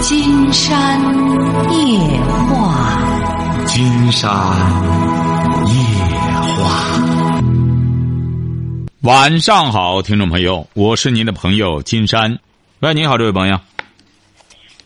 金山夜话，金山夜话。晚上好，听众朋友，我是您的朋友金山。喂，你好，这位朋友。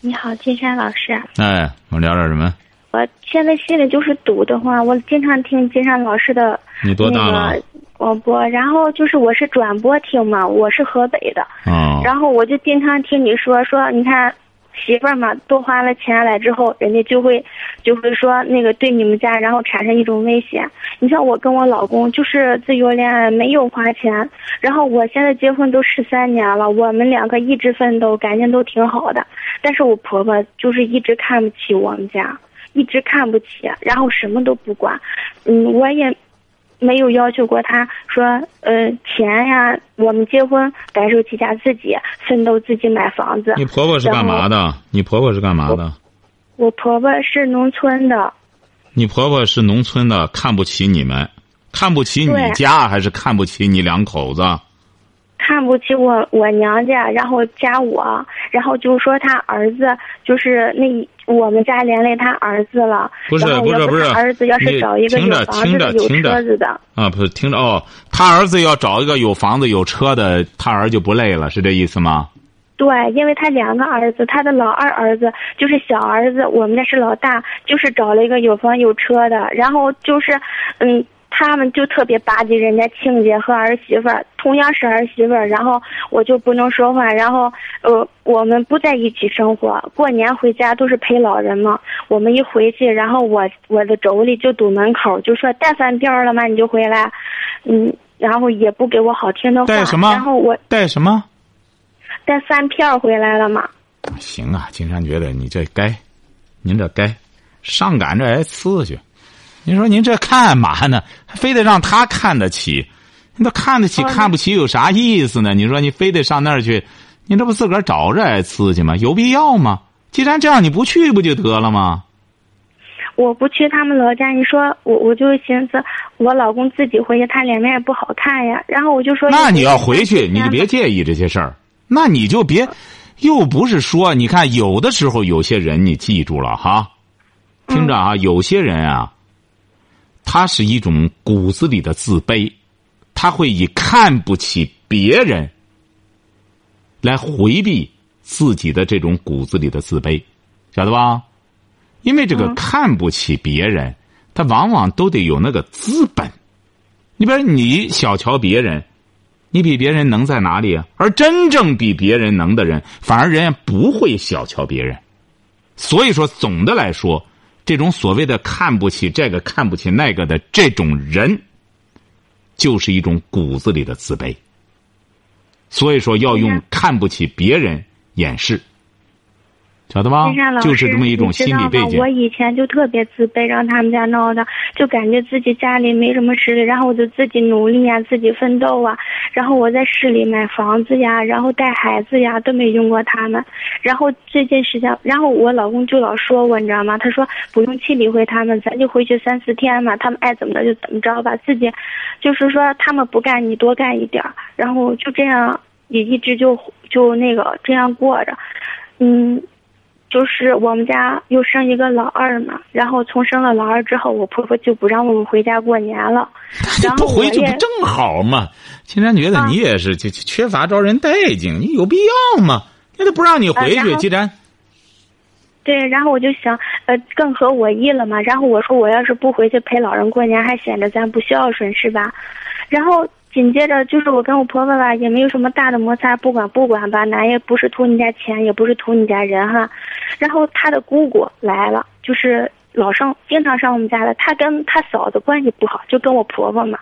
你好，金山老师。哎，我聊点什么？我现在心里就是堵得慌，我经常听金山老师的你多大了？广播，然后就是我是转播听嘛，我是河北的，啊、然后我就经常听你说说，你看媳妇儿嘛，多花了钱来之后，人家就会就会说那个对你们家，然后产生一种威胁。你像我跟我老公就是自由恋爱，没有花钱，然后我现在结婚都十三年了，我们两个一直奋斗，感情都挺好的，但是我婆婆就是一直看不起我们家。一直看不起，然后什么都不管，嗯，我也没有要求过他说，呃，钱呀，我们结婚白手起家，自己奋斗，自己买房子。你婆婆是干嘛的？你婆婆是干嘛的？我婆婆是农村的。你婆婆是农村的，看不起你们，看不起你家，还是看不起你两口子？看不起我我娘家，然后加我，然后就说他儿子就是那我们家连累他儿子了。不是不是不是，儿子要是找一个有房子的、有车子的啊，不是听着哦，他儿子要找一个有房子有车的，他儿就不累了，是这意思吗？对，因为他两个儿子，他的老二儿子就是小儿子，我们家是老大，就是找了一个有房有车的，然后就是嗯。他们就特别巴结人家亲家和儿媳妇儿，同样是儿媳妇儿，然后我就不能说话，然后呃，我们不在一起生活，过年回家都是陪老人嘛。我们一回去，然后我我的妯娌就堵门口，就说带饭票了吗？你就回来，嗯，然后 也不给我好听的话。带什么？然后我带什么？带饭票回来了嘛？行啊，金山觉得你这该，您这该，上赶着挨呲去。你说您这干嘛呢？非得让他看得起？你都看得起看不起有啥意思呢？你说你非得上那儿去，你这不自个儿找着挨刺激吗？有必要吗？既然这样，你不去不就得了吗？我不去他们老家，你说我我就寻思，我老公自己回去，他脸面也不好看呀。然后我就说，那你要回去，你就别介意这些事儿。那你就别，又不是说，你看有的时候有些人，你记住了哈，听着啊，有些人啊。他是一种骨子里的自卑，他会以看不起别人来回避自己的这种骨子里的自卑，晓得吧？因为这个看不起别人，他往往都得有那个资本。你比如你小瞧别人，你比别人能在哪里啊？而真正比别人能的人，反而人家不会小瞧别人。所以说，总的来说。这种所谓的看不起这个看不起那个的这种人，就是一种骨子里的自卑。所以说要用看不起别人掩饰，晓得吧？就是这么一种心理背景。我以前就特别自卑，让他们家闹的，就感觉自己家里没什么实力，然后我就自己努力呀，自己奋斗啊，然后我在市里买房子呀，然后带孩子呀，都没用过他们。然后最近时间，然后我老公就老说我，你知道吗？他说不用去理会他们，咱就回去三四天嘛，他们爱怎么着就怎么着吧。自己就是说他们不干，你多干一点然后就这样也一直就就那个这样过着，嗯。就是我们家又生一个老二嘛，然后从生了老二之后，我婆婆就不让我们回家过年了。然后不回去不正好吗？青山觉得你也是就缺乏招人待见，你有必要吗？那都不让你回去，既然。对，然后我就想，呃，更合我意了嘛。然后我说，我要是不回去陪老人过年，还显得咱不孝顺，是吧？然后。紧接着就是我跟我婆婆吧，也没有什么大的摩擦，不管不管吧，咱也不是图你家钱，也不是图你家人哈。然后他的姑姑来了，就是老上经常上我们家的，他跟他嫂子关系不好，就跟我婆婆嘛，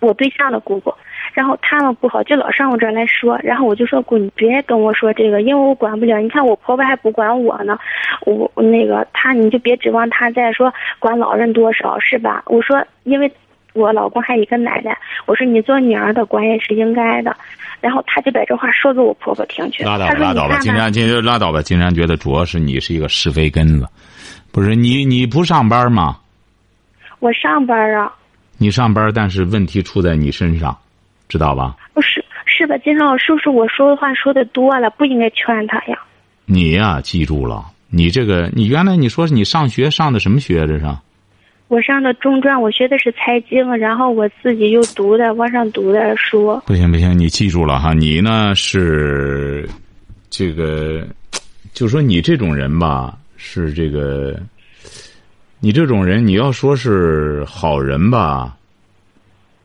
我对象的姑姑。然后他们不好，就老上我这儿来说。然后我就说姑，你别跟我说这个，因为我管不了。你看我婆婆还不管我呢，我那个他你就别指望他再说管老人多少是吧？我说因为。我老公还有一个奶奶，我说你做女儿的管也是应该的，然后他就把这话说给我婆婆听去。拉倒吧，拉倒吧，金山，金拉倒吧，金山觉得主要是你是一个是非根子，不是你你不上班吗？我上班啊。你上班，但是问题出在你身上，知道吧？不是，是吧？金山老叔叔，我说的话说的多了，不应该劝他呀。你呀，记住了，你这个，你原来你说你上学上的什么学？这是？我上的中专，我学的是财经，然后我自己又读的网上读的书。不行不行，你记住了哈，你呢是这个，就说你这种人吧，是这个，你这种人，你要说是好人吧，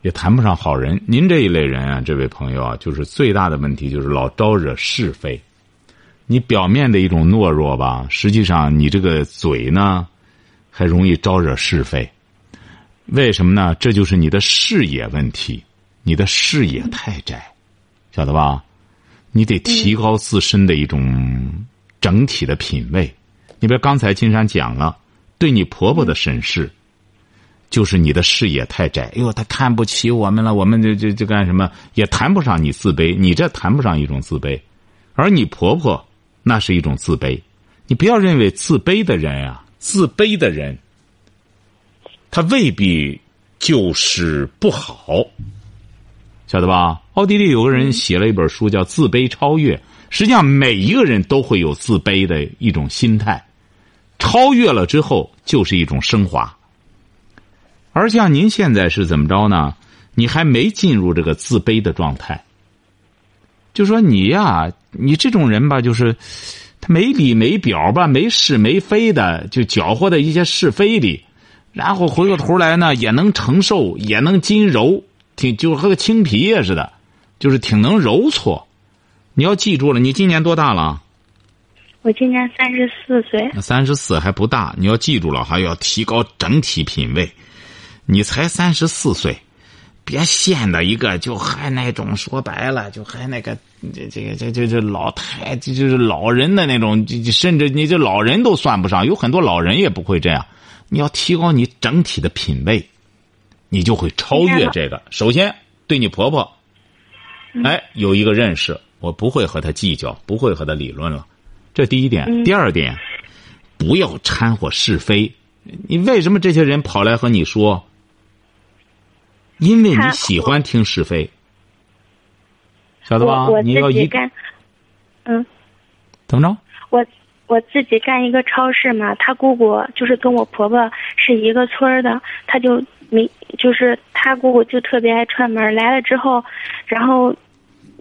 也谈不上好人。您这一类人啊，这位朋友啊，就是最大的问题就是老招惹是非。你表面的一种懦弱吧，实际上你这个嘴呢。还容易招惹是非，为什么呢？这就是你的视野问题，你的视野太窄，晓得吧？你得提高自身的一种整体的品味。你比如刚才金山讲了，对你婆婆的审视，就是你的视野太窄。哎呦，她看不起我们了，我们就就就干什么？也谈不上你自卑，你这谈不上一种自卑，而你婆婆那是一种自卑。你不要认为自卑的人啊。自卑的人，他未必就是不好，晓得吧？奥地利有个人写了一本书，叫《自卑超越》。实际上，每一个人都会有自卑的一种心态，超越了之后就是一种升华。而像您现在是怎么着呢？你还没进入这个自卑的状态，就说你呀，你这种人吧，就是。他没理没表吧，没是没非的，就搅和在一些是非里，然后回过头来呢，也能承受，也能筋柔，挺就和个青皮也似的，就是挺能揉搓。你要记住了，你今年多大了？我今年三十四岁。三十四还不大，你要记住了，还要提高整体品味。你才三十四岁。别陷的一个，就还那种说白了，就还那个这这个这这这老太，这就是老人的那种，甚至你这老人都算不上，有很多老人也不会这样。你要提高你整体的品味，你就会超越这个。首先，对你婆婆，哎，有一个认识，我不会和她计较，不会和她理论了。这第一点。第二点，不要掺和是非。你为什么这些人跑来和你说？因为你喜欢听是非，晓得吧？你要一干，嗯，怎么着？我我自己干一个超市嘛，他姑姑就是跟我婆婆是一个村儿的，他就没就是他姑姑就特别爱串门来了之后，然后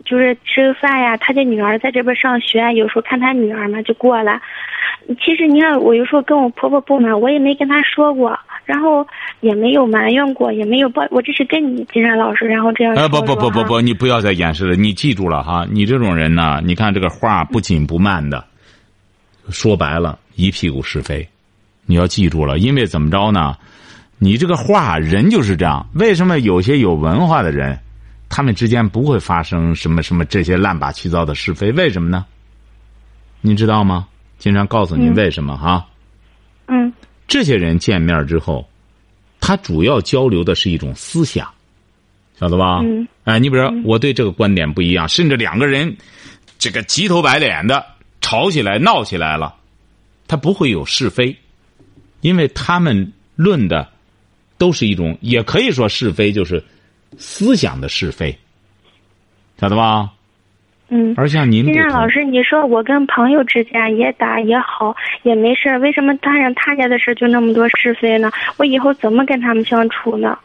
就是吃个饭呀，他家女儿在这边上学，有时候看他女儿嘛就过来。其实你看，我有时候跟我婆婆不满，我也没跟她说过。然后也没有埋怨过，也没有抱，我这是跟你金山老师，然后这样说。不不不不不，你不要再掩饰了，你记住了哈，你这种人呢，你看这个话不紧不慢的，说白了，一屁股是非，你要记住了，因为怎么着呢？你这个话人就是这样，为什么有些有文化的人，他们之间不会发生什么什么这些乱八七糟的是非？为什么呢？你知道吗？经常告诉你为什么哈？嗯。这些人见面之后，他主要交流的是一种思想，晓得吧？嗯。哎，你比如说，我对这个观点不一样，甚至两个人这个急头白脸的吵起来、闹起来了，他不会有是非，因为他们论的都是一种，也可以说是非，就是思想的是非，晓得吧？嗯，而像您，金山老师，你说我跟朋友之间也打也好也没事为什么他人他家的事就那么多是非呢？我以后怎么跟他们相处呢？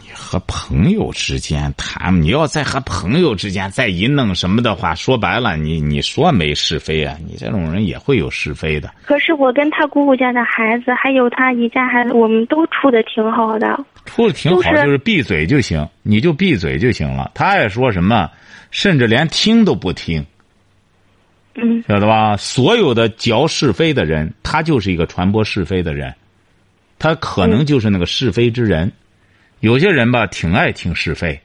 你和朋友之间谈，你要再和朋友之间再一弄什么的话，说白了，你你说没是非啊？你这种人也会有是非的。可是我跟他姑姑家的孩子，还有他姨家孩子，我们都处的挺好的。处的挺好，就是闭嘴就行，你就闭嘴就行了。他爱说什么？甚至连听都不听，嗯，晓得吧？所有的嚼是非的人，他就是一个传播是非的人，他可能就是那个是非之人。有些人吧，挺爱听是非，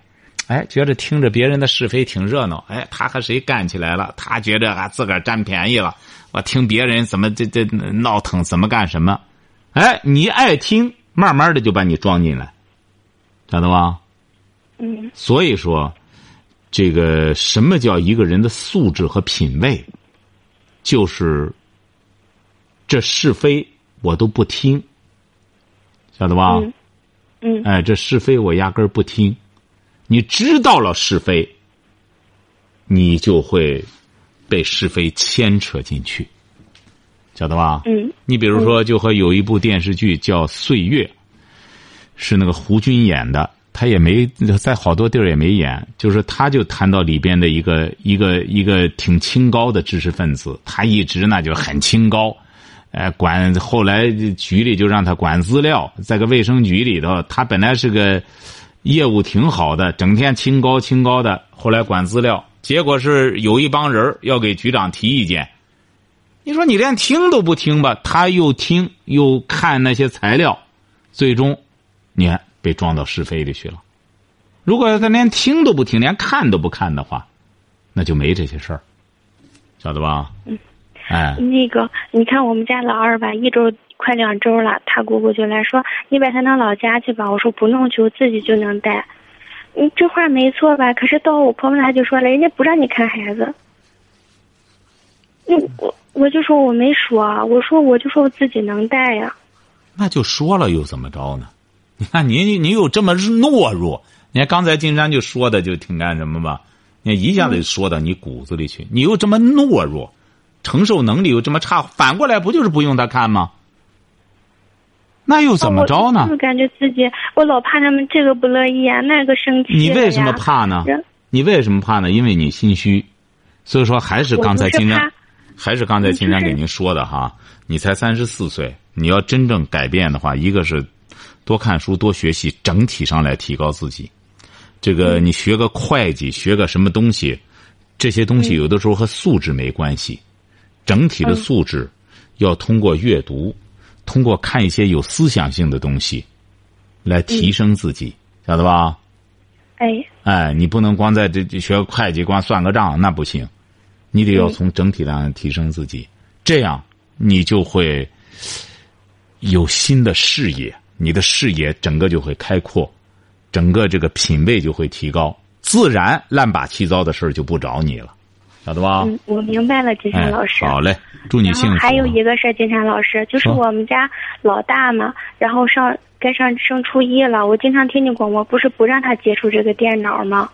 哎，觉得听着别人的是非挺热闹。哎，他和谁干起来了？他觉得啊，自个儿占便宜了。我听别人怎么这这闹腾，怎么干什么？哎，你爱听，慢慢的就把你装进来，晓得吧？嗯。所以说。这个什么叫一个人的素质和品味？就是这是非我都不听，晓得吧？嗯。哎，这是非我压根儿不听。你知道了是非，你就会被是非牵扯进去，晓得吧？嗯。你比如说，就和有一部电视剧叫《岁月》，是那个胡军演的，他也没在好多地儿也没演，就是他就谈到里边的一个一个一个挺清高的知识分子，他一直呢就很清高。呃，管后来局里就让他管资料，在个卫生局里头，他本来是个业务挺好的，整天清高清高的，后来管资料，结果是有一帮人要给局长提意见。你说你连听都不听吧，他又听又看那些材料，最终，你看被撞到是非里去了。如果他连听都不听，连看都不看的话，那就没这些事儿，晓得吧？嗯。哎，那个，你看我们家老二吧，一周快两周了，他姑姑就来说：“你把他弄老家去吧。”我说：“不弄去，我自己就能带。”嗯，这话没错吧？可是到我婆婆那就说了，人家不让你看孩子。嗯，我我就说我没说，我说我就说我自己能带呀。那就说了又怎么着呢？你看你你又这么懦弱，你看刚才金山就说的就挺干什么吧？你看一下子就说到你骨子里去，你又这么懦弱。承受能力又这么差，反过来不就是不用他看吗？那又怎么着呢？我感觉自己，我老怕他们这个不乐意啊，那个生气。你为什么怕呢？你为什么怕呢？因为你心虚，所以说还是刚才金山，还是刚才金山给您说的哈。你才三十四岁，你要真正改变的话，一个是多看书、多学习，整体上来提高自己。这个你学个会计，学个什么东西，这些东西有的时候和素质没关系。整体的素质，要通过阅读，通过看一些有思想性的东西，来提升自己，晓得吧？哎。哎，你不能光在这学会计，光算个账，那不行。你得要从整体上提升自己，这样你就会有新的视野，你的视野整个就会开阔，整个这个品味就会提高，自然乱八七糟的事儿就不找你了。晓得吧？嗯，我明白了，金山老师。好嘞，祝你幸福。还有一个事儿，金山老师，就是我们家老大嘛，然后上该上升初一了。我经常听你广播，不是不让他接触这个电脑吗？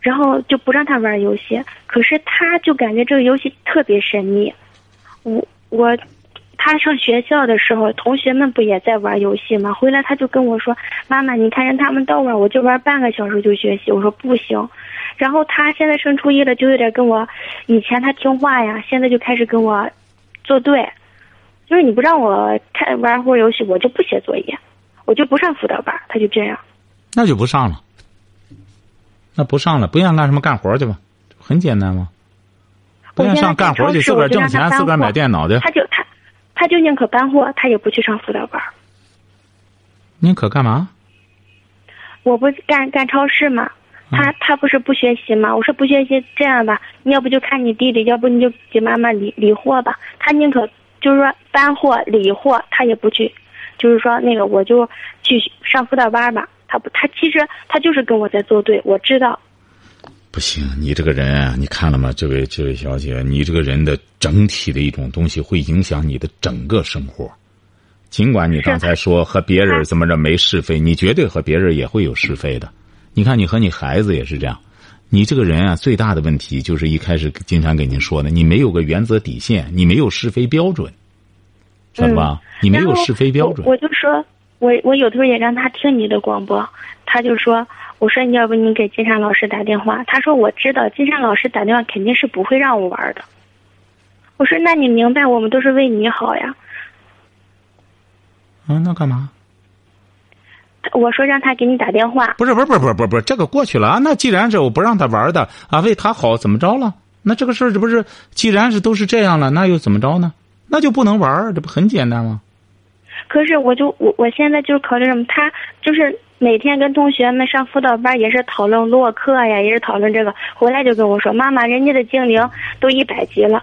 然后就不让他玩游戏，可是他就感觉这个游戏特别神秘。我我，他上学校的时候，同学们不也在玩游戏吗？回来他就跟我说：“妈妈，你看人他们都玩，我就玩半个小时就学习。”我说：“不行。”然后他现在升初一了，就有点跟我以前他听话呀，现在就开始跟我作对，就是你不让我看玩会儿游戏，我就不写作业，我就不上辅导班，他就这样。那就不上了，那不上了，不愿干什么干活去吧，很简单嘛。不愿上干活去，自个儿挣钱，自个儿买电脑去。他就他，他就宁可搬货，他也不去上辅导班。宁可干嘛？我不干干超市嘛。他他不是不学习嘛？我说不学习，这样吧，你要不就看你弟弟，要不你就给妈妈理理货吧。他宁可就是说搬货理货，他也不去，就是说那个我就去上辅导班吧。他不，他其实他就是跟我在作对，我知道。不行，你这个人啊，你看了吗？这位这位小姐，你这个人的整体的一种东西会影响你的整个生活。尽管你刚才说和别人怎么着没是非，你绝对和别人也会有是非的。你看，你和你孩子也是这样，你这个人啊，最大的问题就是一开始经常给您说的，你没有个原则底线，你没有是非标准，晓得吧？你没有是非标准。我就说，我我有时候也让他听你的广播，他就说，我说你要不你给金山老师打电话，他说我知道金山老师打电话肯定是不会让我玩的。我说那你明白，我们都是为你好呀。嗯，那干嘛？我说让他给你打电话。不是不是不是不是不是这个过去了啊！那既然是我不让他玩的啊，为他好怎么着了？那这个事儿这不是既然是都是这样了，那又怎么着呢？那就不能玩这不很简单吗？可是我就我我现在就是考虑什么？他就是每天跟同学们上辅导班，也是讨论洛克呀，也是讨论这个。回来就跟我说：“妈妈，人家的精灵都一百级了。”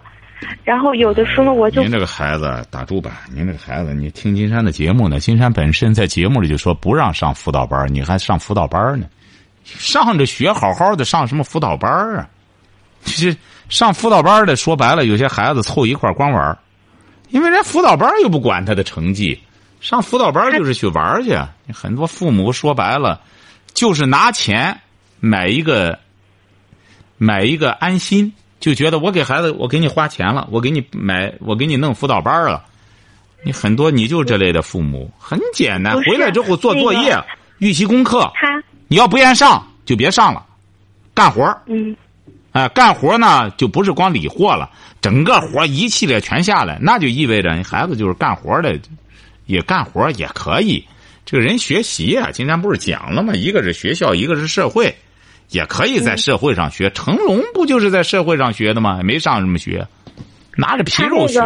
然后有的时候我就您这个孩子打住吧，您这个孩子，你听金山的节目呢？金山本身在节目里就说不让上辅导班，你还上辅导班呢？上着学好好的，上什么辅导班啊？这上辅导班的说白了，有些孩子凑一块光玩因为人辅导班又不管他的成绩，上辅导班就是去玩去。很多父母说白了，就是拿钱买一个买一个安心。就觉得我给孩子，我给你花钱了，我给你买，我给你弄辅导班了。你很多你就这类的父母，很简单，回来之后做作业那个、预习功课。他你要不愿意上就别上了，干活哎，干活呢就不是光理货了，整个活一系列全下来，那就意味着你孩子就是干活的，也干活也可以。这个人学习啊，今天不是讲了吗？一个是学校，一个是社会，也可以在社会上学。成龙不就是在社会上学的吗？没上什么学，拿着皮肉学。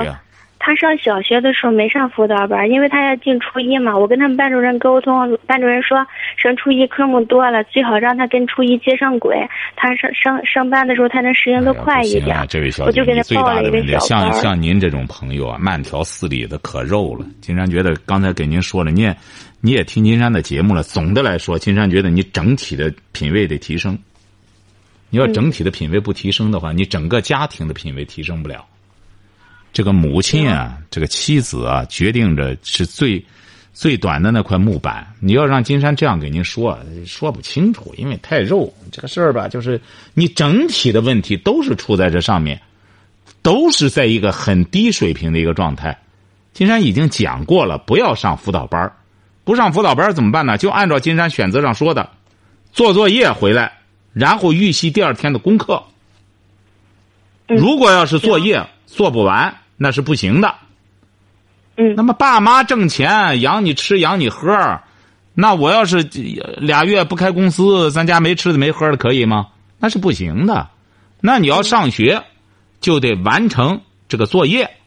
他上小学的时候没上辅导班，因为他要进初一嘛。我跟他们班主任沟通，班主任说升初一科目多了，最好让他跟初一接上轨，他上上上班的时候他能适应的快一点。哎呀不行啊，这位小姐，我就给他最报大的问题，像像您这种朋友啊，慢条斯理的可肉了。金山觉得刚才给您说了，你也你也听金山的节目了。总的来说，金山觉得你整体的品味得提升。你要整体的品味不提升的话，你整个家庭的品味提升不了。这个母亲啊，这个妻子啊，决定着是最最短的那块木板。你要让金山这样给您说，说不清楚，因为太肉。这个事儿吧，就是你整体的问题都是出在这上面，都是在一个很低水平的一个状态。金山已经讲过了，不要上辅导班儿不上辅导班儿怎么办呢？就按照金山选择上说的，做作业回来，然后预习第二天的功课。嗯如果要是作业做不完，那是不行的。嗯那么爸妈挣钱养你吃养你喝，那我要是呃俩月不开公司，咱家没吃的没喝的，可以吗？那是不行的。那你要上学，就得完成这个作业，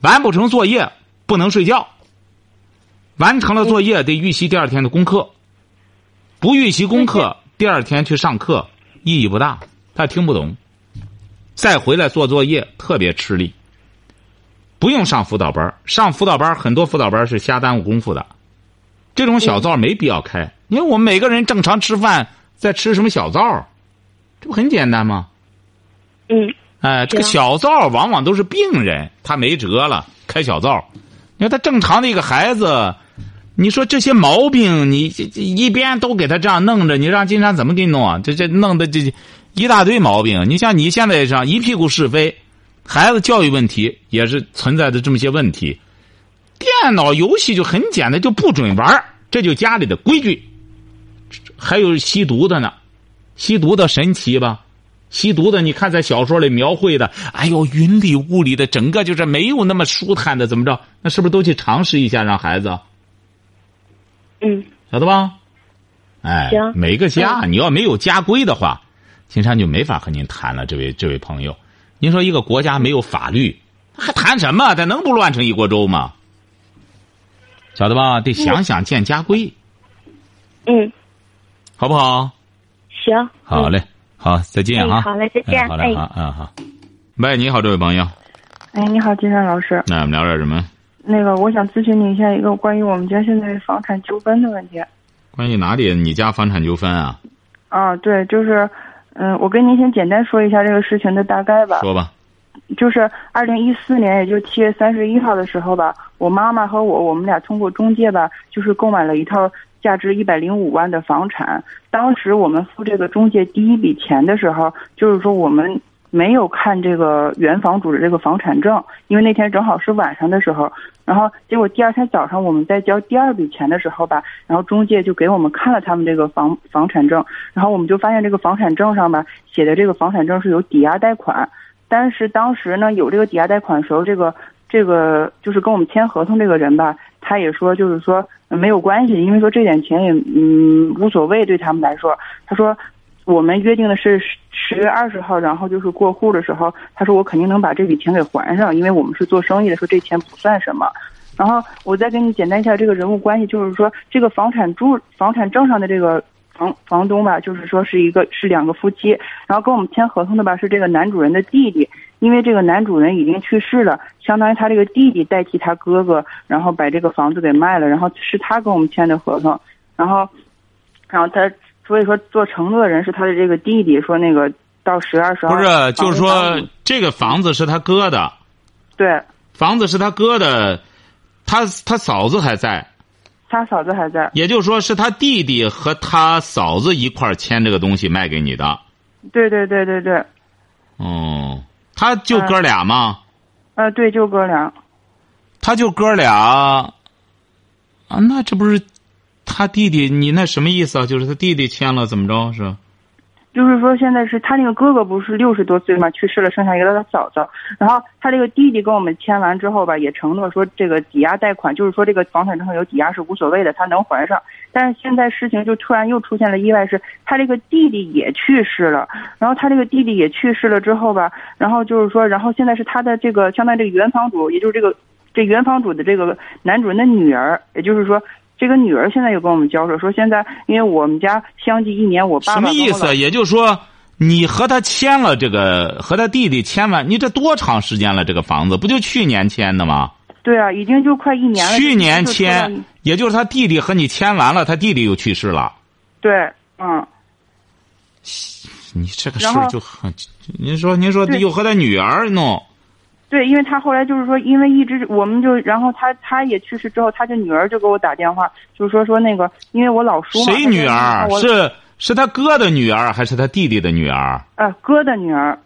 完不成作业不能睡觉。完成了作业得预习第二天的功课，不预习功课，第二天去上课意义不大，他听不懂。再回来做作业特别吃力。不用上辅导班上辅导班很多辅导班是瞎耽误功夫的，这种小灶没必要开，因为我们每个人正常吃饭在吃什么小灶，这不很简单吗？嗯哎，这个小灶往往都是病人，他没辙了，开小灶。你说他正常的一个孩子，你说这些毛病，你一边都给他这样弄着，你让金山怎么给你弄啊？这这弄的这一大堆毛病。你像你现在上一屁股是非，孩子教育问题也是存在的这么些问题。电脑游戏就很简单，就不准玩儿这就家里的规矩。还有吸毒的呢，吸毒的神奇吧？吸毒的，你看在小说里描绘的，哎呦，云里雾里的，整个就是没有那么舒坦的，怎么着？那是不是都去尝试一下，让孩子嗯晓得吧？哎行，每个家你要没有家规的话，金山就没法和您谈了。这位这位朋友，您说一个国家没有法律，还谈什么？他能不乱成一锅粥吗？晓得吧？得想想建家规，嗯，好不好？行。嗯好嘞，好，再见啊。好嘞再见哎好嘞，哎好，嗯好。喂，你好，这位朋友，哎，你好，金山老师。那我们聊点什么？那个，我想咨询你一下一个关于我们家现在房产纠纷的问题。关于哪里？你家房产纠纷啊？啊，对，就是，嗯，我跟您先简单说一下这个事情的大概吧。说吧。就是二零一四年，也就七月三十一号的时候吧，我妈妈和我，我们俩通过中介吧，就是购买了一套价值一百零五万的房产。当时我们付这个中介第一笔钱的时候，就是说我们没有看这个原房主的这个房产证，因为那天正好是晚上的时候。然后结果第二天早上我们在交第二笔钱的时候吧，然后中介就给我们看了他们这个房房产证，然后我们就发现这个房产证上吧写的这个房产证是有抵押贷款。但是当时呢，有这个抵押贷款的时候，这个这个就是跟我们签合同这个人吧，他也说就是说没有关系，因为说这点钱也嗯无所谓对他们来说。他说我们约定的是十月二十号，然后就是过户的时候，他说我肯定能把这笔钱给还上，因为我们是做生意的，说这钱不算什么。然后我再给你简单一下这个人物关系，就是说这个房产住房产证上的这个房房东吧，就是说是一个是两个夫妻，然后跟我们签合同的吧是这个男主人的弟弟，因为这个男主人已经去世了，相当于他这个弟弟代替他哥哥，然后把这个房子给卖了，然后是他跟我们签的合同，然后，然后他所以说做承诺的人是他的这个弟弟，说那个到十二十号不是，就是说这个房子是他哥的，对房子是他哥的，他他嫂子还在，他嫂子还在，也就是说是他弟弟和他嫂子一块儿签这个东西卖给你的。对对对对对。哦，他就哥俩吗？呃，对，就哥俩。他就哥俩啊？那这不是他弟弟？你那什么意思啊？就是他弟弟签了，怎么着是？就是说，现在是他那个哥哥不是六十多岁嘛，去世了，剩下一个他嫂嫂。然后他这个弟弟跟我们签完之后吧，也承诺说这个抵押贷款，就是说这个房产证上有抵押是无所谓的，他能还上。但是现在事情就突然又出现了意外，是他这个弟弟也去世了。然后他这个弟弟也去世了之后吧，然后就是说，然后现在是他的这个相当于这个原房主，也就是这个这原房主的这个男主人的女儿，也就是说。这个女儿现在又跟我们交涉说，现在因为我们家相继一年，我爸什么意思？也就是说，你和他签了这个，和他弟弟签完，你这多长时间了？这个房子不就去年签的吗？对啊，已经就快一年了。去年签，也就是他弟弟和你签完了，他弟弟又去世了。对，嗯。你这个事儿就很，您说，您说又和他女儿弄。对，因为他后来就是说，因为一直我们就，然后他他也去世之后，他就女儿就给我打电话，就是说说那个，因为我老叔谁女儿是是他哥的女儿还是他弟弟的女儿？呃，哥的女儿。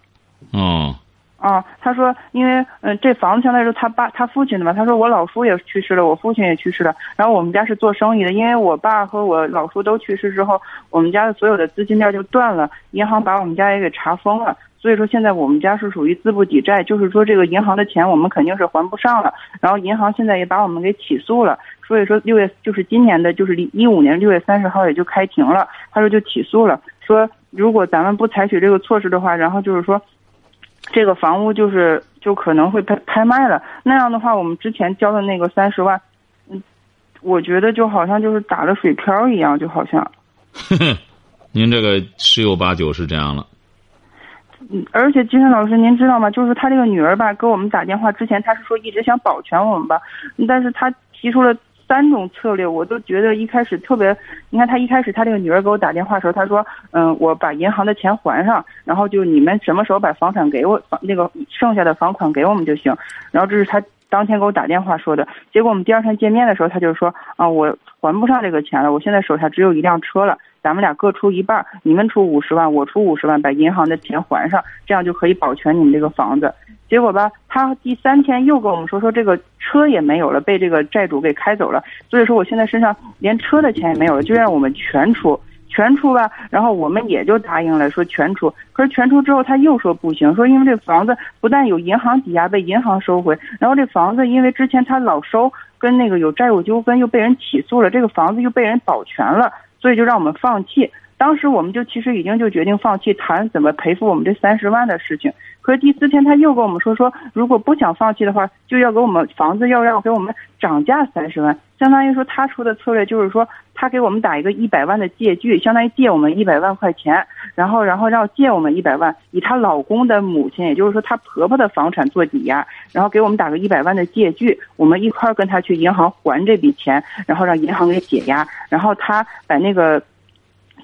嗯。啊，他说，因为嗯，这房子相当于是他爸他父亲的嘛。他说我老叔也去世了，我父亲也去世了。然后我们家是做生意的，因为我爸和我老叔都去世之后，我们家的所有的资金链就断了，银行把我们家也给查封了。所以说现在我们家是属于资不抵债，就是说这个银行的钱我们肯定是还不上了。然后银行现在也把我们给起诉了，所以说六月就是今年的，就是一五年六月三十号也就开庭了。他说就起诉了，说如果咱们不采取这个措施的话，然后就是说，这个房屋就是就可能会拍拍卖了。那样的话，我们之前交的那个三十万，嗯，我觉得就好像就是打了水漂一样，就好像。您这个十有八九是这样了。嗯，而且金山老师，您知道吗？就是他这个女儿吧，给我们打电话之前，他是说一直想保全我们吧，但是他提出了三种策略，我都觉得一开始特别。你看他一开始，他这个女儿给我打电话的时候，他说：“嗯，我把银行的钱还上，然后就你们什么时候把房产给我，房那个剩下的房款给我们就行。”然后这是他当天给我打电话说的。结果我们第二天见面的时候，他就说：“啊，我还不上这个钱了，我现在手下只有一辆车了。”咱们俩各出一半，你们出五十万，我出五十万，把银行的钱还上，这样就可以保全你们这个房子。结果吧，他第三天又跟我们说，说这个车也没有了，被这个债主给开走了。所以说，我现在身上连车的钱也没有了，就让我们全出，全出吧。然后我们也就答应了，说全出。可是全出之后，他又说不行，说因为这房子不但有银行抵押被银行收回，然后这房子因为之前他老收，跟那个有债务纠纷，又被人起诉了，这个房子又被人保全了。所以就让我们放弃，当时我们就其实已经就决定放弃谈怎么赔付我们这三十万的事情。可是第四天他又跟我们说说，如果不想放弃的话，就要给我们房子要要给我们涨价三十万，相当于说他出的策略就是说他给我们打一个一百万的借据，相当于借我们一百万块钱，然后然后让借我们一百万，以她老公的母亲，也就是说她婆婆的房产做抵押，然后给我们打个一百万的借据，我们一块儿跟他去银行还这笔钱，然后让银行给解押，然后他把那个。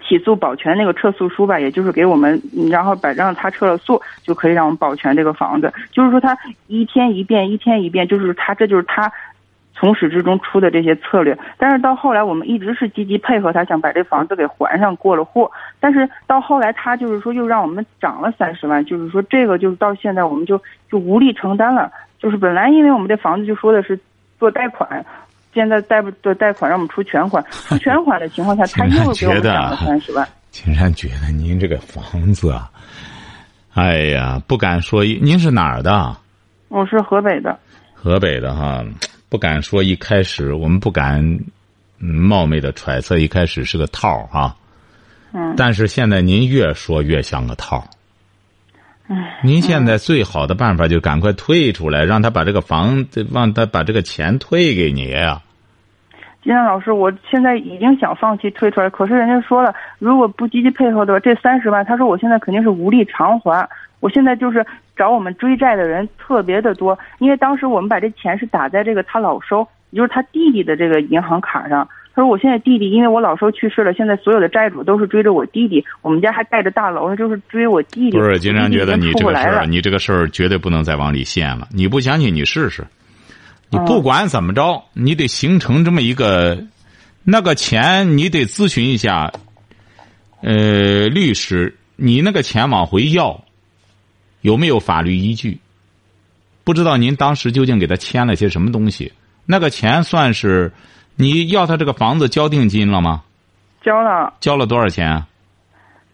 起诉保全那个撤诉书吧，也就是给我们，然后把让他撤了诉，就可以让我们保全这个房子。就是说他一天一变，一天一变，就是他这就是他从始至终出的这些策略。但是到后来，我们一直是积极配合他，想把这房子给还上，过了户。但是到后来，他就是说又让我们涨了三十万，就是说这个就是到现在我们就就无力承担了。就是本来因为我们这房子就说的是做贷款。现在贷不的贷款让我们出全款，出全款的情况下，他又给我们涨了三十万。青山觉得您这个房子啊，哎呀，不敢说。您是哪儿的？我是河北的。河北的哈，不敢说。一开始我们不敢冒昧的揣测，一开始是个套哈。嗯。但是现在您越说越像个套。唉。您现在最好的办法就赶快退出来，让他把这个房子，让他把这个钱退给你呀。金山老师，我现在已经想放弃退出来，可是人家说了，如果不积极配合的话，这三十万，他说我现在肯定是无力偿还。我现在就是找我们追债的人特别的多，因为当时我们把这钱是打在这个他老收，也就是他弟弟的这个银行卡上。他说我现在弟弟，因为我老叔去世了，现在所有的债主都是追着我弟弟，我们家还盖着大楼，就是追我弟弟。不是，金山觉得你这个事儿，你这个事儿绝对不能再往里陷了。你不相信，你试试。你不管怎么着，你得形成这么一个，那个钱你得咨询一下，呃，律师，你那个钱往回要，有没有法律依据？不知道您当时究竟给他签了些什么东西？那个钱算是你要他这个房子交定金了吗？交了，交了多少钱？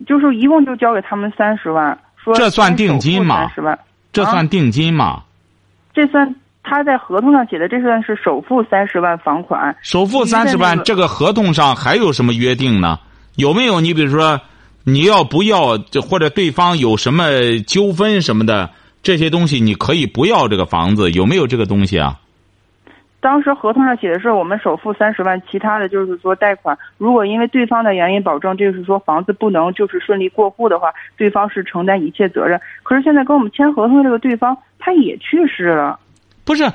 就是一共就交给他们三十万，说这算定金吗三十万，这算定金吗？这算他在合同上写的，这算是首付三十万房款。首付三十万，这个合同上还有什么约定呢？有没有？你比如说，你要不要，这或者对方有什么纠纷什么的，这些东西你可以不要这个房子，有没有这个东西啊？当时合同上写的是我们首付三十万，其他的就是说贷款。如果因为对方的原因保证，就是说房子不能就是顺利过户的话，对方是承担一切责任。可是现在跟我们签合同的这个对方他也去世了，不是，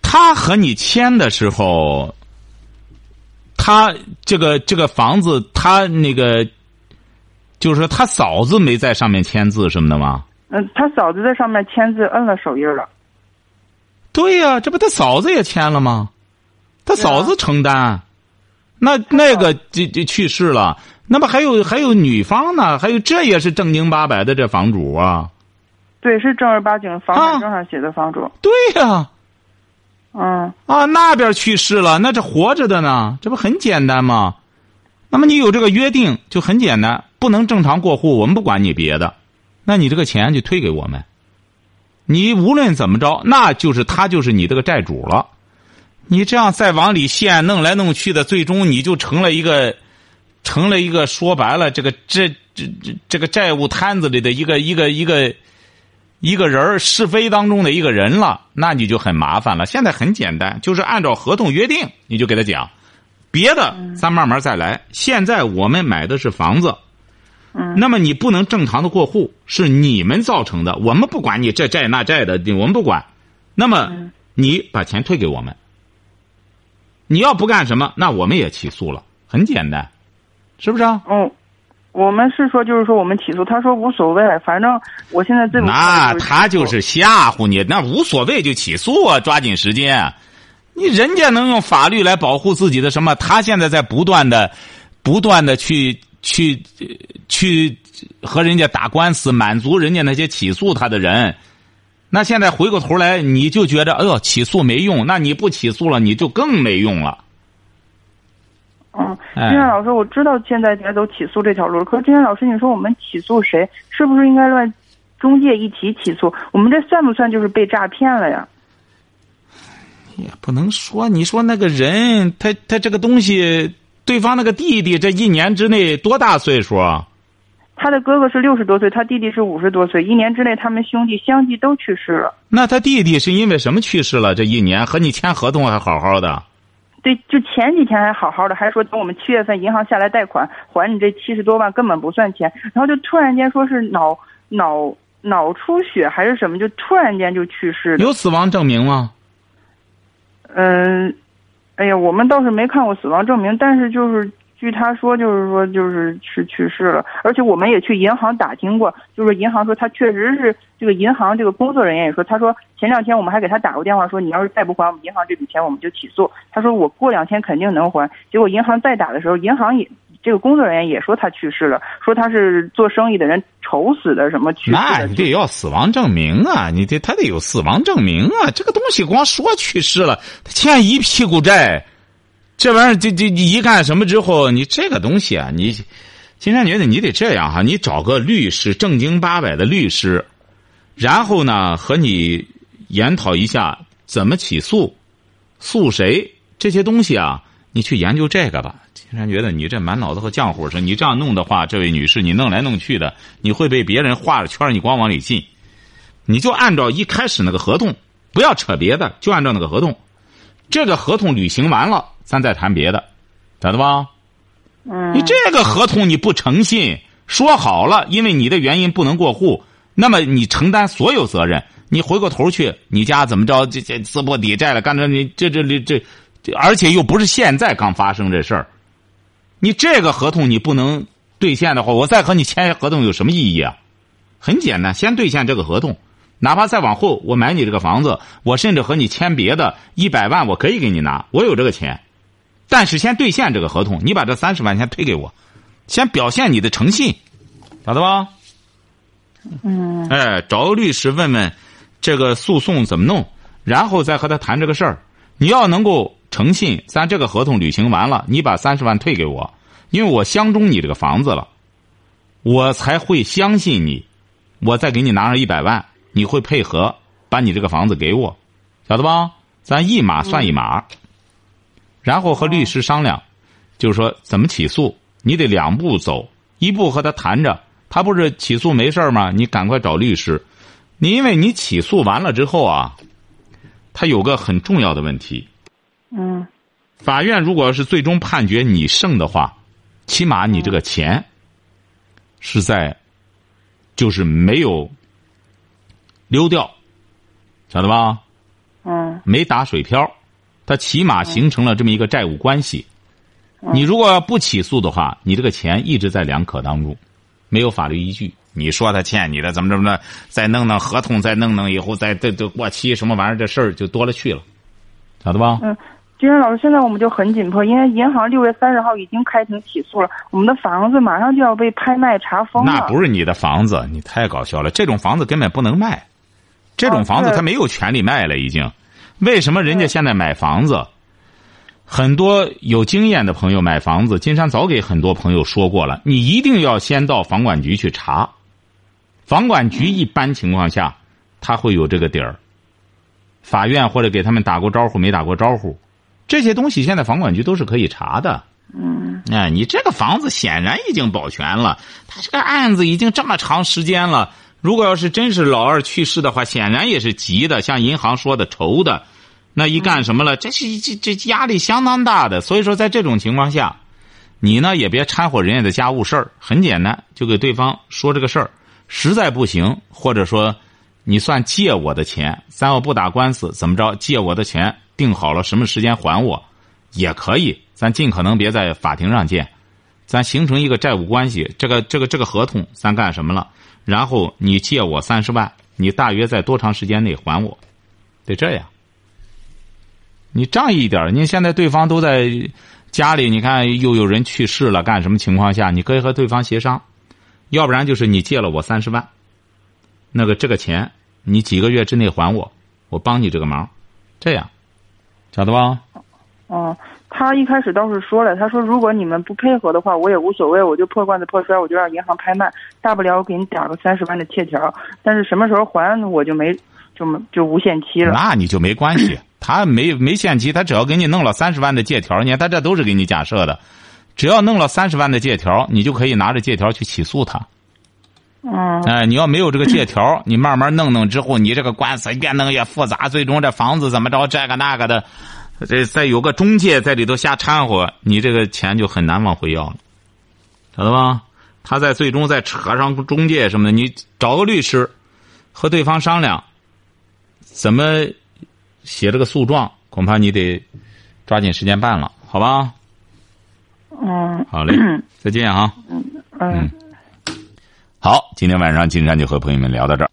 他和你签的时候，他这个这个房子，他那个，就是说他嫂子没在上面签字什么的吗？嗯，他嫂子在上面签字摁了手印了。对呀、这不他嫂子也签了吗？他嫂子承担，那那个就就去世了，那么还有还有女方呢，还有这也是正经八百的这房主啊，对，是正儿八经房啊产证上写的房主。对呀、嗯，啊，那边去世了，那这活着的呢？这不很简单吗？那么你有这个约定就很简单，不能正常过户，我们不管你别的，那你这个钱就退给我们。你无论怎么着，那就是他就是你这个债主了。你这样再往里陷，弄来弄去的，最终你就成了一个，成了一个说白了，这个这这这这个债务摊子里的一个一个一个一个人儿是非当中的一个人了，那你就很麻烦了。现在很简单，就是按照合同约定，你就给他讲，别的咱慢慢再来。现在我们买的是房子，嗯那么你不能正常的过户，是你们造成的，我们不管你这债那债的，我们不管。那么嗯你把钱退给我们，你要不干什么，那我们也起诉了，很简单，是不是啊？嗯，我们是说就是说我们起诉，他说无所谓，反正我现在最不怕那他就是吓唬你，那无所谓就起诉啊，抓紧时间。你人家能用法律来保护自己的什么？他现在在不断的、不断的去去呃去和人家打官司，满足人家那些起诉他的人。那现在回过头来，你就觉得哎呦起诉没用，那你不起诉了，你就更没用了。嗯，哎金山老师，我知道现在在走起诉这条路，可是金山老师，你说我们起诉谁？是不是应该乱中介一起起诉？我们这算不算就是被诈骗了呀？也不能说，你说那个人，他他这个东西，对方那个弟弟，这一年之内多大岁数啊？他的哥哥是六十多岁，他弟弟是五十多岁，一年之内他们兄弟相继都去世了。那他弟弟是因为什么去世了？这一年和你签合同还好好的，对，就前几天还好好的，还说等我们七月份银行下来贷款还你这七十多万根本不算钱，然后就突然间说是脑脑脑出血还是什么，就突然间就去世了。有死亡证明吗？嗯，哎呀，我们倒是没看过死亡证明，但是就是据他说，就是说就是是去世了，而且我们也去银行打听过，就是银行说他确实是这个银行这个工作人员也说，他说前两天我们还给他打过电话说，你要是再不还我们银行这笔钱，我们就起诉。他说我过两天肯定能还，结果银行再打的时候，银行也。这个工作人员也说他去世了，说他是做生意的人愁死的，什么去世的。那你得要死亡证明啊！你得他得有死亡证明啊！这个东西光说去世了，他欠一屁股债，这玩意儿这这你一干什么之后，你这个东西啊，你金山觉得你得这样哈，你找个律师正经八百的律师，然后呢和你研讨一下怎么起诉，诉谁这些东西啊，你去研究这个吧。金山觉得你这满脑子和浆糊似的，你这样弄的话，这位女士，你弄来弄去的，你会被别人画着圈儿，你光往里进。你就按照一开始那个合同，不要扯别的，就按照那个合同。这个合同履行完了，咱再谈别的，咋的吧？嗯，你这个合同你不诚信，说好了，因为你的原因不能过户，那么你承担所有责任。你回过头去，你家怎么着？这这资不抵债了，干着你这这这这，这而且又不是现在刚发生这事儿。你这个合同你不能兑现的话，我再和你签合同有什么意义啊？很简单，先兑现这个合同，哪怕再往后我买你这个房子，我甚至和你签别的，一百万我可以给你拿，我有这个钱，但是先兑现这个合同，你把这三十万先退给我，先表现你的诚信，晓得吧？嗯哎，找个律师问问这个诉讼怎么弄，然后再和他谈这个事儿。你要能够诚信，咱这个合同履行完了，你把三十万退给我，因为我相中你这个房子了，我才会相信你，我再给你拿上一百万，你会配合把你这个房子给我，晓得吧？咱一码算一码，然后和律师商量，就是说怎么起诉，你得两步走，一步和他谈着，他不是起诉没事吗？你赶快找律师，你因为你起诉完了之后啊，他有个很重要的问题，嗯法院如果要是最终判决你胜的话，起码你这个钱是在，就是没有溜掉，晓得吧？嗯没打水漂，它起码形成了这么一个债务关系。你如果要不起诉的话，你这个钱一直在两可当中，没有法律依据。你说他欠你的怎么怎么的，再弄弄合同，再弄弄以后再这这过期什么玩意儿，这事儿就多了去了，晓得吧？嗯。金山老师，现在我们就很紧迫，因为银行六月三十号已经开庭起诉了，我们的房子马上就要被拍卖查封了。那不是你的房子，你太搞笑了。这种房子根本不能卖，这种房子他没有权利卖了，已经。为什么人家现在买房子？很多有经验的朋友买房子，金山早给很多朋友说过了，你一定要先到房管局去查。房管局一般情况下，他会有这个底儿。法院或者给他们打过招呼没打过招呼，这些东西现在房管局都是可以查的。嗯哎，你这个房子显然已经保全了，他这个案子已经这么长时间了。如果要是真是老二去世的话，显然也是急的，像银行说的愁的。那一干什么了？这是这这压力相当大的。所以说，在这种情况下，你呢也别掺和人家的家务事儿，很简单，就给对方说这个事儿。实在不行，或者说你算借我的钱，咱要不打官司，怎么着？借我的钱定好了什么时间还我，也可以。咱尽可能别在法庭上见，咱形成一个债务关系。这个这个这个合同咱干什么了？然后你借我三十万，你大约在多长时间内还我？得这样。你仗义一点，你现在对方都在家里，你看又有人去世了，干什么情况下，你可以和对方协商，要不然就是你借了我三十万，那个这个钱你几个月之内还我，我帮你这个忙，这样，晓得吧？哦，他一开始倒是说了，他说如果你们不配合的话，我也无所谓，我就破罐子破摔，我就让银行拍卖，大不了我给你打个三十万的借条，但是什么时候还我就没就没就无限期了。那你就没关系，他没没限期，他只要给你弄了三十万的借条，你看他这都是给你假设的，只要弄了三十万的借条，你就可以拿着借条去起诉他。嗯哎，你要没有这个借条，你慢慢弄弄之后，你这个官司越弄越复杂，最终这房子怎么着，这个那个的，这再有个中介在里头瞎掺和，你这个钱就很难往回要了，晓得吧？他在最终再扯上中介什么的，你找个律师和对方商量，怎么写这个诉状，恐怕你得抓紧时间办了，好吧？嗯好嘞，再见啊。嗯。嗯。好，今天晚上金山就和朋友们聊到这儿。